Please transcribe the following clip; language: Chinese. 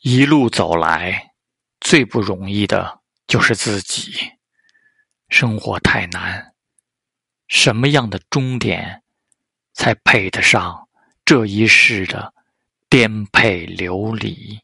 一路走来最不容易的就是自己。生活太难什么样的终点才配得上这一世的颠沛流离？